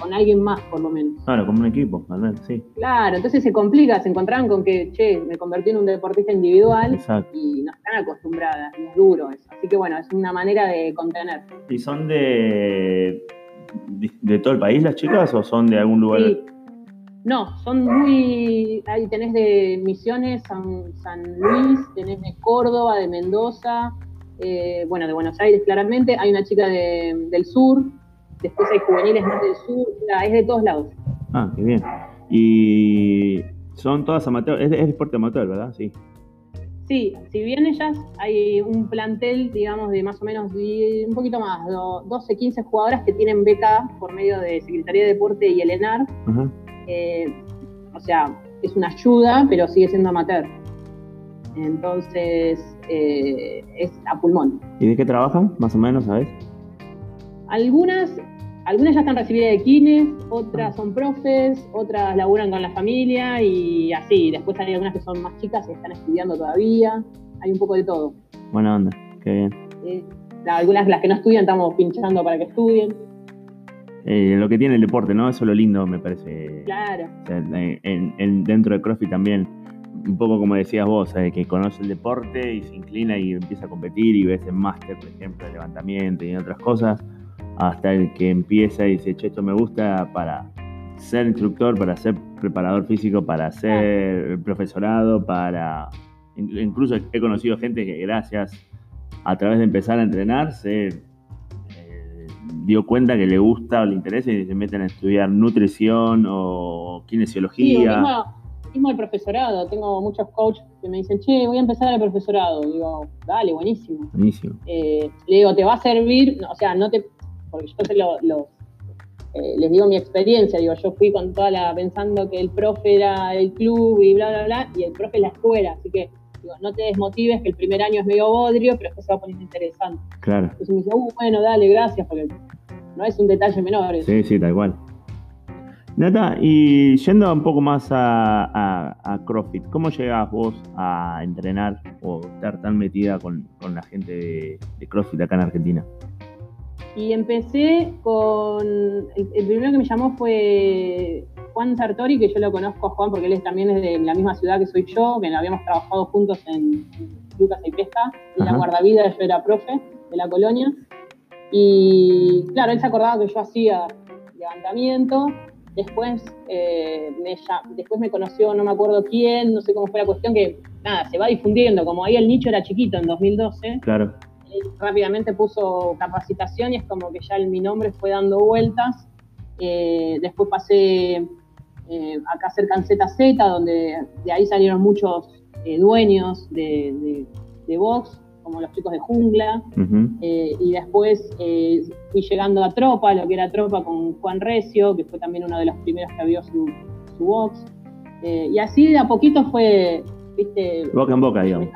Con alguien más, por lo menos. Claro, como un equipo, al menos, sí. Claro, entonces se complica, se encontraban con que, che, me convertí en un deportista individual y no están acostumbradas, es duro eso. Así que bueno, es una manera de contener. ¿Y son de, de, todo el país las chicas o son de algún lugar? Sí. No, son muy. Ahí tenés de Misiones, San, San Luis, tenés de Córdoba, de Mendoza, eh, bueno, de Buenos Aires claramente. Hay una chica de, del sur, después hay juveniles más del sur, es de todos lados. Ah, qué bien. Y son todas amateur, es, deporte amateur, ¿verdad? Sí. Sí, si bien ellas hay un plantel, digamos, de más o menos un poquito más, 12, 15 jugadoras que tienen beca por medio de Secretaría de Deporte y el ENAR. Eh, o sea, es una ayuda, pero sigue siendo amateur. Entonces, eh, es a pulmón. ¿Y de qué trabajan, más o menos, sabes? Algunas algunas ya están recibidas de kines, otras son profes, otras laburan con la familia y así. Después hay algunas que son más chicas y están estudiando todavía. Hay un poco de todo. Buena onda, qué bien. Eh, algunas, las que no estudian, estamos pinchando para que estudien. Eh, lo que tiene el deporte, ¿no? Eso es lo lindo, me parece. Claro. dentro de CrossFit también, un poco como decías vos, eh, que conoce el deporte y se inclina y empieza a competir y ves en máster, por ejemplo, de levantamiento y otras cosas hasta el que empieza y dice, che, esto me gusta para ser instructor, para ser preparador físico, para ser profesorado, para... Incluso he conocido gente que gracias a través de empezar a entrenar se eh, dio cuenta que le gusta o le interesa y se meten a estudiar nutrición o kinesiología. Sí, mismo, el profesorado. Tengo muchos coaches que me dicen, che, voy a empezar el profesorado. Digo, dale, buenísimo. Buenísimo. Eh, le digo, te va a servir, o sea, no te porque yo lo, eh, les digo mi experiencia, digo, yo fui con toda la, pensando que el profe era el club y bla, bla, bla, y el profe es la escuela, así que digo, no te desmotives, que el primer año es medio bodrio, pero después se va a poner interesante. Claro. Entonces me dice, uh, bueno, dale, gracias, porque no es un detalle menor. Sí, sí, tal cual. Nata, y yendo un poco más a, a, CrossFit, ¿cómo llegas vos a entrenar o estar tan metida con, la gente de, de CrossFit acá en Argentina? Y empecé con. El, primero que me llamó fue Juan Sartori, que yo lo conozco a Juan porque él también es de la misma ciudad que soy yo, que habíamos trabajado juntos en, Lucas y Pesca, en la guardavida, yo era profe de la colonia. Y claro, él se acordaba que yo hacía levantamiento. Después, eh, me, después me conoció, no me acuerdo quién, no sé cómo fue la cuestión, que nada, se va difundiendo. Como ahí el nicho era chiquito en 2012. Claro rápidamente puso capacitación y es como que ya mi nombre fue dando vueltas. Eh, después pasé eh, acá cerca en ZZ, donde de ahí salieron muchos eh, dueños de, de, Vox, como los chicos de Jungla. y después fui llegando a Tropa, lo que era Tropa con Juan Recio, que fue también uno de los primeros que abrió su, su Vox. y así de a poquito fue, viste... Boca en boca, digamos.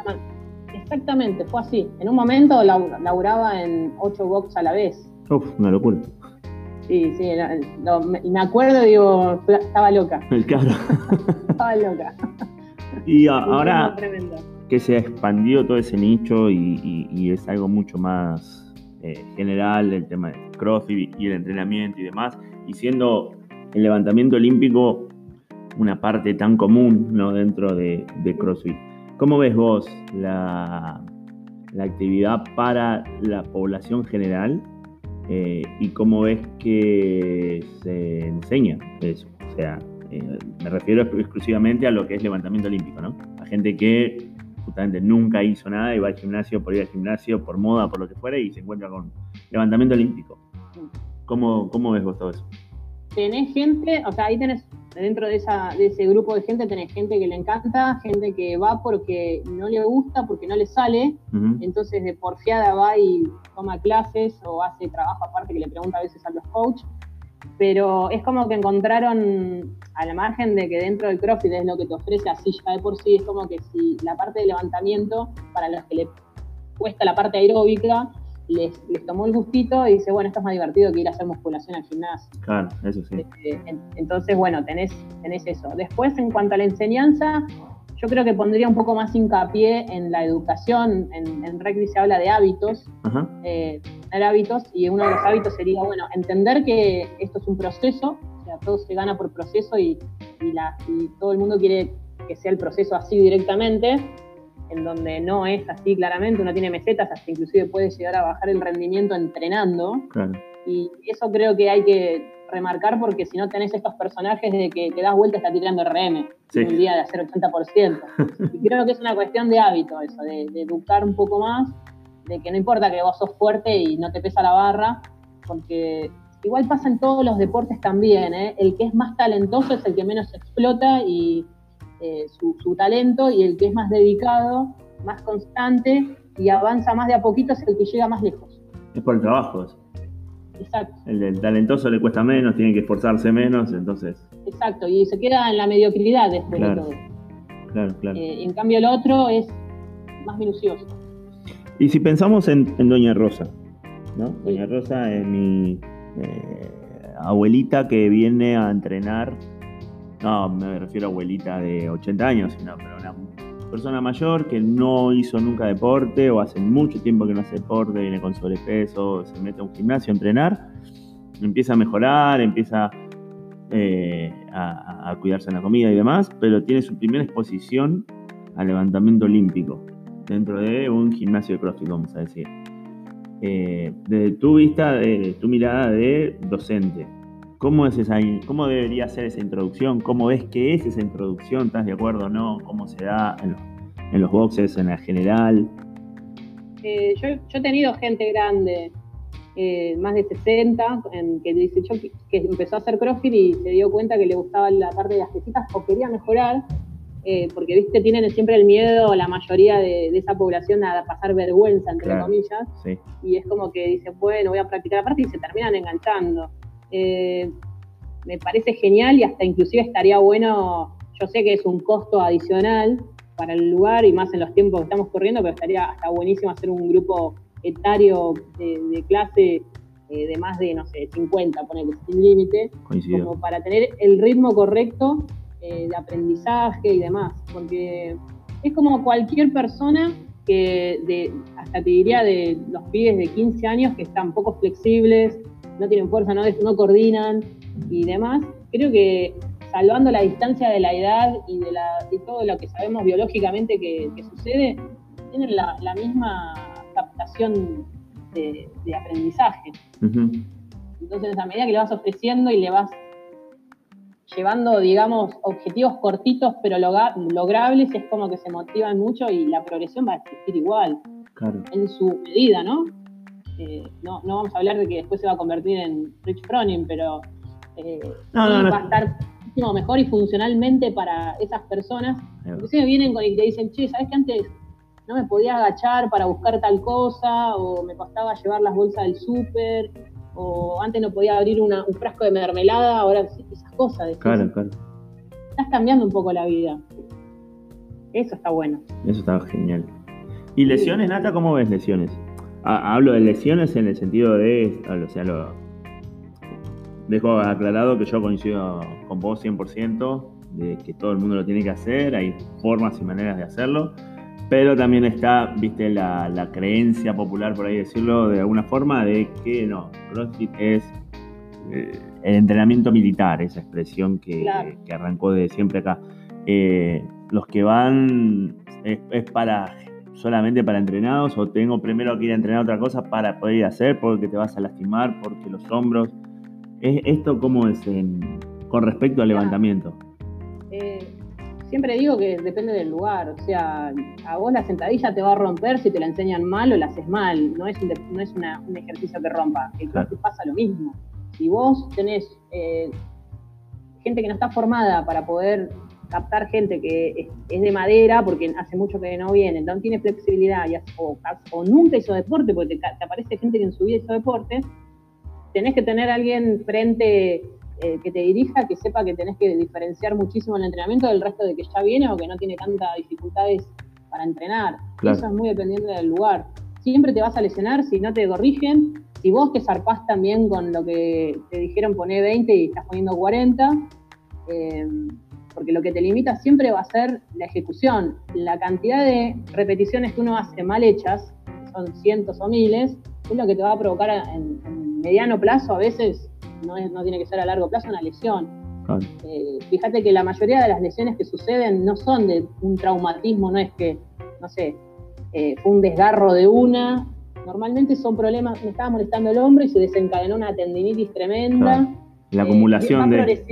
Exactamente, fue así. En un momento laburaba en ocho box a la vez. Uf, una locura. Sí, sí, me acuerdo, digo, estaba loca. El cabro. estaba loca. Y ahora que se ha expandido todo ese nicho y, es algo mucho más eh, general, el tema del CrossFit y el entrenamiento y demás, y siendo el levantamiento olímpico una parte tan común ¿no? dentro de, de CrossFit. ¿Cómo ves vos la, actividad para la población general eh, y cómo ves que se enseña eso? O sea, eh, me refiero exclusivamente a lo que es levantamiento olímpico, ¿no? A gente que justamente nunca hizo nada y va al gimnasio por ir al gimnasio, por moda, por lo que fuera, y se encuentra con levantamiento olímpico. ¿Cómo, cómo ves vos todo eso? Tenés gente, o sea, ahí tenés dentro de, esa, de ese grupo de gente tenés gente que le encanta, gente que va porque no le gusta, porque no le sale, entonces de porfiada va y toma clases o hace trabajo aparte que le pregunta a veces a los coaches, pero es como que encontraron a la margen de que dentro del CrossFit es lo que te ofrece así ya de por sí, es como que si la parte de levantamiento, para los que le cuesta la parte aeróbica, les, les, tomó el gustito y dice, bueno, esto es más divertido que ir a hacer musculación al gimnasio. Claro, eso sí. Este, entonces, bueno, tenés, tenés eso. Después, en cuanto a la enseñanza, yo creo que pondría un poco más hincapié en la educación. En, en rugby se habla de hábitos, eh, tener hábitos, y uno de los hábitos sería, bueno, entender que esto es un proceso, o sea, todo se gana por proceso y, y, la, y todo el mundo quiere que sea el proceso así directamente en donde no es así claramente, uno tiene mesetas, hasta inclusive puede llegar a bajar el rendimiento entrenando. Y eso creo que hay que remarcar porque si no tenés estos personajes de que te das vuelta está tirando RM, un día de hacer 80%. y creo que es una cuestión de hábito eso, de, educar un poco más, de que no importa que vos sos fuerte y no te pesa la barra, porque igual pasa en todos los deportes también, ¿eh? el que es más talentoso es el que menos explota y eh, su, talento y el que es más dedicado, más constante y avanza más de a poquito es el que llega más lejos. Es por el trabajo. Exacto. El, talentoso le cuesta menos, tiene que esforzarse menos, entonces. Exacto, y se queda en la mediocridad después de todo. Claro, claro. Eh, en cambio el otro es más minucioso. Y si pensamos en, Doña Rosa, ¿no? Doña Rosa es mi eh, abuelita que viene a entrenar no me refiero a abuelita de 80 años, sino pero una persona mayor que no hizo nunca deporte o hace mucho tiempo que no hace deporte, viene con sobrepeso, se mete a un gimnasio a entrenar, empieza a mejorar, empieza eh, a, cuidarse en la comida y demás, pero tiene su primera exposición al levantamiento olímpico dentro de un gimnasio de CrossFit, vamos a decir. Eh, desde tu vista, tu mirada de docente, ¿Cómo, es esa, ¿Cómo debería ser esa introducción? ¿Cómo ves que es esa introducción? ¿Estás de acuerdo o no? ¿Cómo se da en los, boxes, en la general? Eh, yo, he tenido gente grande, eh, más de 60, en, que dice que, empezó a hacer CrossFit y se dio cuenta que le gustaba la parte de las pesitas o quería mejorar, eh, porque viste, tienen siempre el miedo la mayoría de, esa población a pasar vergüenza, entre comillas, y es como que dicen, bueno, voy a practicar aparte y se terminan enganchando. Eh, me parece genial y hasta inclusive estaría bueno, yo sé que es un costo adicional para el lugar y más en los tiempos que estamos corriendo, pero estaría hasta buenísimo hacer un grupo etario de, clase eh, de más de, no sé, 50, ponerle sin límite, como para tener el ritmo correcto eh, de aprendizaje y demás, porque es como cualquier persona que de, hasta te diría de los pibes de 15 años que están poco flexibles, no tienen fuerza, no, no coordinan y demás. Creo que salvando la distancia de la edad y de, la, todo lo que sabemos biológicamente que, sucede, tienen la, misma captación de, aprendizaje. Entonces, a medida que le vas ofreciendo y le vas llevando, digamos, objetivos cortitos pero logrables, es como que se motivan mucho y la progresión va a existir igual, en su medida, ¿no? Eh, no, no vamos a hablar de que después se va a convertir en Rich Froning, pero eh, va a estar muchísimo mejor y funcionalmente para esas personas. Inclusive vienen con y te dicen, che, ¿sabes que antes no me podía agachar para buscar tal cosa? O me costaba llevar las bolsas del súper, o antes no podía abrir un frasco de mermelada, ahora esas cosas. Claro, claro. Estás cambiando un poco la vida. Eso está bueno. Eso está genial. ¿Y lesiones, Nata? ¿Cómo ves lesiones? Hablo de lesiones en el sentido de, o sea, lo, dejo aclarado que yo coincido con vos 100%, de que todo el mundo lo tiene que hacer, hay formas y maneras de hacerlo, pero también está, viste, la, creencia popular, por ahí decirlo, de alguna forma, de que no, CrossFit es eh, el entrenamiento militar, esa expresión que, arrancó de siempre acá. Eh, los que van es para solamente para entrenados o tengo primero que ir a entrenar otra cosa para poder ir a hacer porque te vas a lastimar, porque los hombros. ¿Esto cómo es con respecto al levantamiento? Eh, siempre digo que depende del lugar, o sea, a vos la sentadilla te va a romper si te la enseñan mal o la haces mal, no es un, no es un ejercicio que rompa, el claro. pasa lo mismo. Si vos tenés eh, gente que no está formada para poder captar gente que es, de madera porque hace mucho que no viene, no tiene flexibilidad y, o, nunca hizo deporte, porque te, aparece gente que en su vida hizo deporte, tenés que tener a alguien frente eh, que te dirija, que sepa que tenés que diferenciar muchísimo el entrenamiento del resto de que ya viene o que no tiene tantas dificultades para entrenar. Eso es muy dependiente del lugar. siempre te vas a lesionar si no te corrigen. Si vos te zarpás también con lo que te dijeron poner 20 y estás poniendo 40, eh, porque lo que te limita siempre va a ser la ejecución. La cantidad de repeticiones que uno hace mal hechas, son cientos o miles, es lo que te va a provocar en, mediano plazo, a veces no, no, tiene que ser a largo plazo, una lesión. Eh, fíjate que la mayoría de las lesiones que suceden no son de un traumatismo, no es que, no sé, eh, fue un desgarro de una. Normalmente son problemas, me estaba molestando el hombro y se desencadenó una tendinitis tremenda. La acumulación de.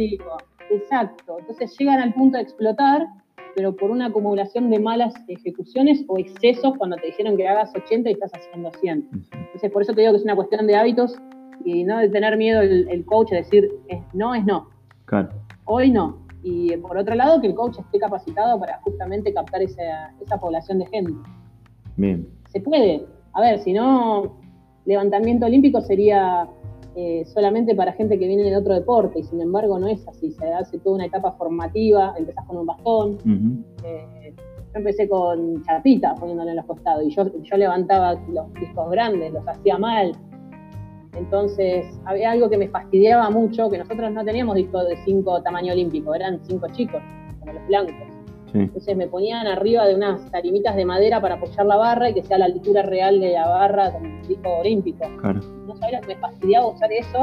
Exacto. Entonces llegan al punto de explotar, pero por una acumulación de malas ejecuciones o excesos cuando te dijeron que hagas 80 y estás haciendo 100. Entonces, por eso te digo que es una cuestión de hábitos y no de tener miedo el, coach a decir no es no. Claro. Hoy no. Y por otro lado, que el coach esté capacitado para justamente captar esa, esa población de gente. Bien. Se puede. A ver, si no, levantamiento olímpico sería eh, solamente para gente que viene de otro deporte, y sin embargo no es así, se hace toda una etapa formativa, empezás con un bastón. Eh, yo empecé con chapita poniéndole en los costados, y yo, yo levantaba los discos grandes, los hacía mal. Entonces, había algo que me fastidiaba mucho, que nosotros no teníamos discos de 5 tamaño olímpico, eran 5 chicos, como los blancos. Entonces me ponían arriba de unas tarimitas de madera para apoyar la barra y que sea la altura real de la barra como un disco olímpico. No sabía que me fastidiaba usar eso,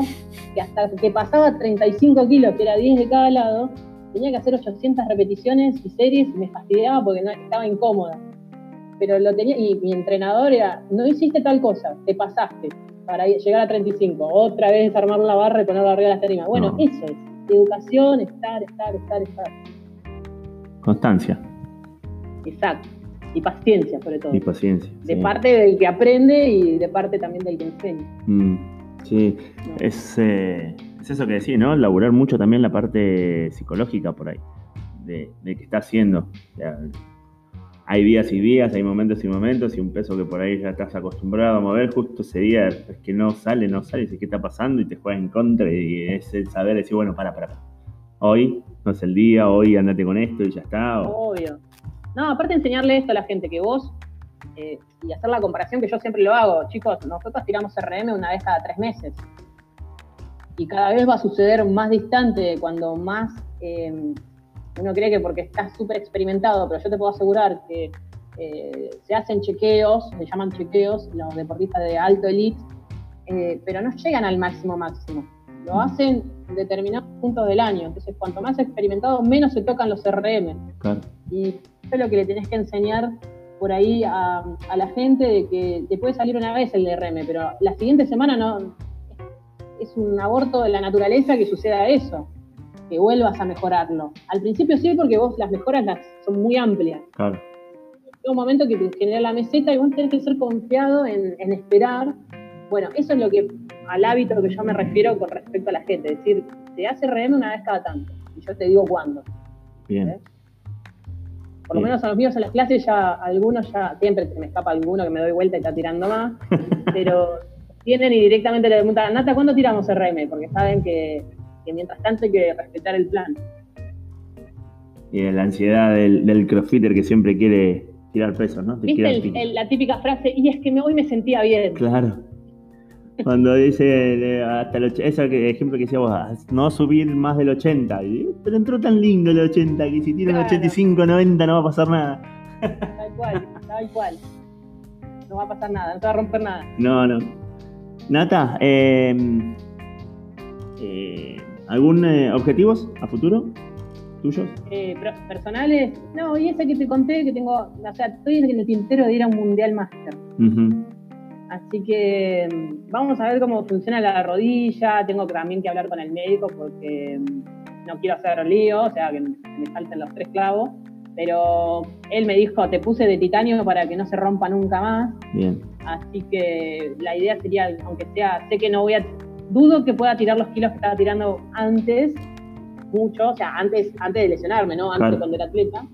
que hasta que pasaba 35 kilos, que era 10 de cada lado, tenía que hacer 800 repeticiones y series y me fastidiaba porque no, estaba incómoda. Pero lo tenía, y mi entrenador era, no hiciste tal cosa, te pasaste para llegar a 35, otra vez desarmar la barra y ponerla arriba de las tarimas. Bueno, eso es, educación, estar, estar, estar, estar. Constancia. Exacto. Y paciencia, sobre todo. Y paciencia. De parte del que aprende y de parte también del que enseña. Mm, sí, es, eh, es, eso que decís, ¿no? Laburar mucho también la parte psicológica por ahí, de, de qué está haciendo. hay días y días, hay momentos y momentos, y un peso que por ahí ya estás acostumbrado a mover, justo ese día es que no sale, no sale, y qué está pasando y te juega en contra, y es el saber decir, bueno, para, para, para hoy no es el día, hoy andate con esto y ya está. Obvio. No, aparte enseñarle esto a la gente, que vos, eh, y hacer la comparación que yo siempre lo hago, chicos, nosotros tiramos RM una vez cada tres meses. Y cada vez va a suceder más distante cuando más em, uno cree que porque estás súper experimentado, pero yo te puedo asegurar que eh, se hacen chequeos, se llaman chequeos, los deportistas de alto elite, eh, pero no llegan al máximo máximo lo hacen en determinados puntos del año. Entonces, cuanto más experimentado, menos se tocan los RM. Y eso es lo que le tenés que enseñar por ahí a, la gente de que te puede salir una vez el DRM, pero la siguiente semana no es un aborto de la naturaleza que suceda eso, que vuelvas a mejorarlo. Al principio sí, porque vos las mejoras las, son muy amplias. Claro. Hay un momento que te genera la meseta y vos tenés que ser confiado en, en esperar. Bueno, eso es lo que al hábito que yo me refiero con respecto a la gente. Es decir, se hace RM una vez cada tanto. Y yo te digo cuándo. Bien. Por lo menos a los míos en las clases ya algunos ya, siempre me escapa alguno que me doy vuelta y está tirando más, pero tienen y directamente le preguntan, Nata, ¿cuándo tiramos RM? Porque saben que, mientras tanto hay que respetar el plan. Y la ansiedad del, del crossfitter que siempre quiere tirar peso, ¿no? ¿Viste la típica frase, y es que hoy me sentía bien. Claro. Cuando dice hasta el ese ejemplo que decía vos, no subir más del 80. pero entró tan lindo el 80 que si tiene el 85, 90 no va a pasar nada. Tal cual, tal cual. No va a pasar nada, no te va a romper nada. No, no. Nata, em, eh, ¿algún eh, objetivos a futuro tuyos? Eh, personales, no, y ese que te conté que tengo, o sea, estoy en el tintero de ir a un mundial máster. Así que mm, vamos a ver cómo funciona la rodilla. Tengo también que hablar con el médico porque mm, no quiero hacer lío, o sea, que me falten los tres clavos. Pero él me dijo, te puse de titanio para que no se rompa nunca más. Bien. Así que la idea sería, aunque sea, sé que no voy a, dudo que pueda tirar los kilos que estaba tirando antes, mucho, o sea, antes, antes de lesionarme, ¿no? Antes de cuando era atleta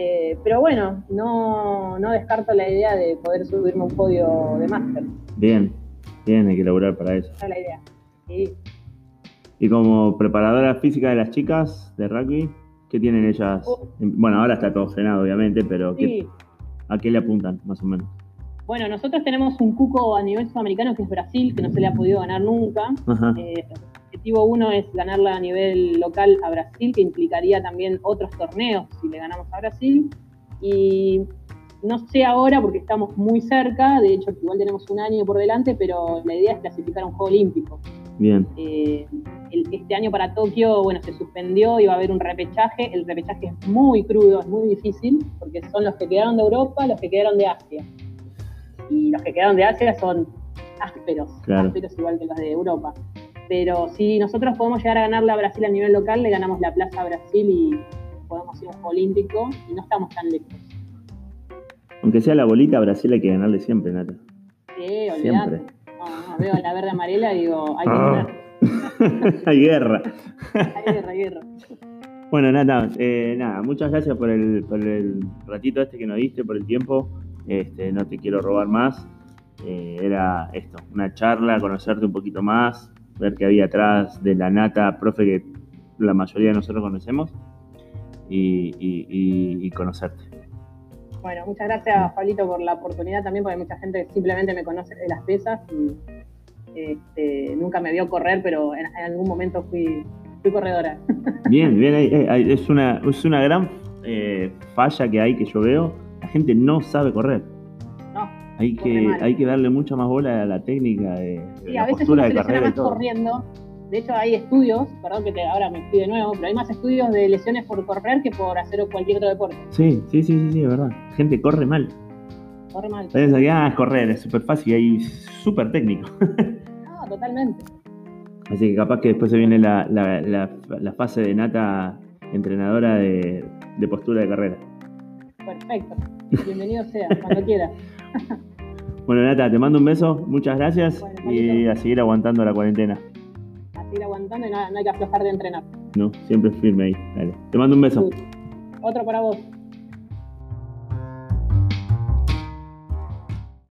eh, pero bueno, no, no, descarto la idea de poder subirme un podio de máster. Bien, bien, hay que elaborar para eso. Esa es la idea. Sí. Y como preparadora física de las chicas de rugby, ¿qué tienen ellas? Oh. Bueno, ahora está todo frenado, obviamente, pero ¿a qué le apuntan, más o menos? Bueno, nosotros tenemos un cuco a nivel sudamericano que es Brasil, que no se le ha podido ganar nunca. Eh, objetivo uno es ganarla a nivel local a Brasil, que implicaría también otros torneos si le ganamos a Brasil. Y no sé ahora porque estamos muy cerca, de hecho igual tenemos un año por delante, pero la idea es clasificar a un Juego Olímpico. Bien. Eh, este año para Tokio, bueno, se suspendió va a haber un repechaje. El repechaje es muy crudo, es muy difícil, porque son los que quedaron de Europa, los que quedaron de Asia y los que quedaron de Asia son ásperos, ásperos igual que los de Europa. Pero si nosotros podemos llegar a ganarle a Brasil a nivel local, le ganamos la plaza a Brasil y podemos ir a un olímpico y no estamos tan lejos. Aunque sea la bolita, Brasil hay que ganarle siempre, Nata. Sí, olvidate. No, veo la verde amarela y digo, hay que ah. ganar. hay guerra. hay guerra, hay guerra. Bueno, Nata, eh, nada, muchas gracias por el, por el ratito este que nos diste, por el tiempo. Este, no te quiero robar más. Eh, era esto, una charla, conocerte un poquito más, ver qué había atrás de la nata, profe, que la mayoría de nosotros conocemos, y, conocerte. Bueno, muchas gracias, Pablito, por la oportunidad también, porque hay mucha gente que simplemente me conoce de las pesas y este, nunca me vio correr, pero en, algún momento fui, corredora. Bien, bien, es una, es una gran eh, falla que hay que yo veo la gente no sabe correr. Hay que, hay que darle mucha más bola a la técnica de, sí, a veces postura de carrera. Más corriendo. De hecho, hay estudios, perdón que ahora me estoy de nuevo, pero hay más estudios de lesiones por correr que por hacer cualquier otro deporte. Sí, sí, sí, sí, sí, es verdad. Gente corre mal. Corre mal. ah, es correr, es súper fácil y súper técnico. no, totalmente. Así que capaz que después se viene la, la, la, fase de nata entrenadora de, de postura de carrera. Perfecto. Bienvenido sea, cuando quiera. Bueno, Nata, te mando un beso, muchas gracias y a seguir aguantando la cuarentena. A seguir aguantando y no, no hay que aflojar de entrenar. No, siempre firme ahí. Dale. Te mando un beso. Otro para vos.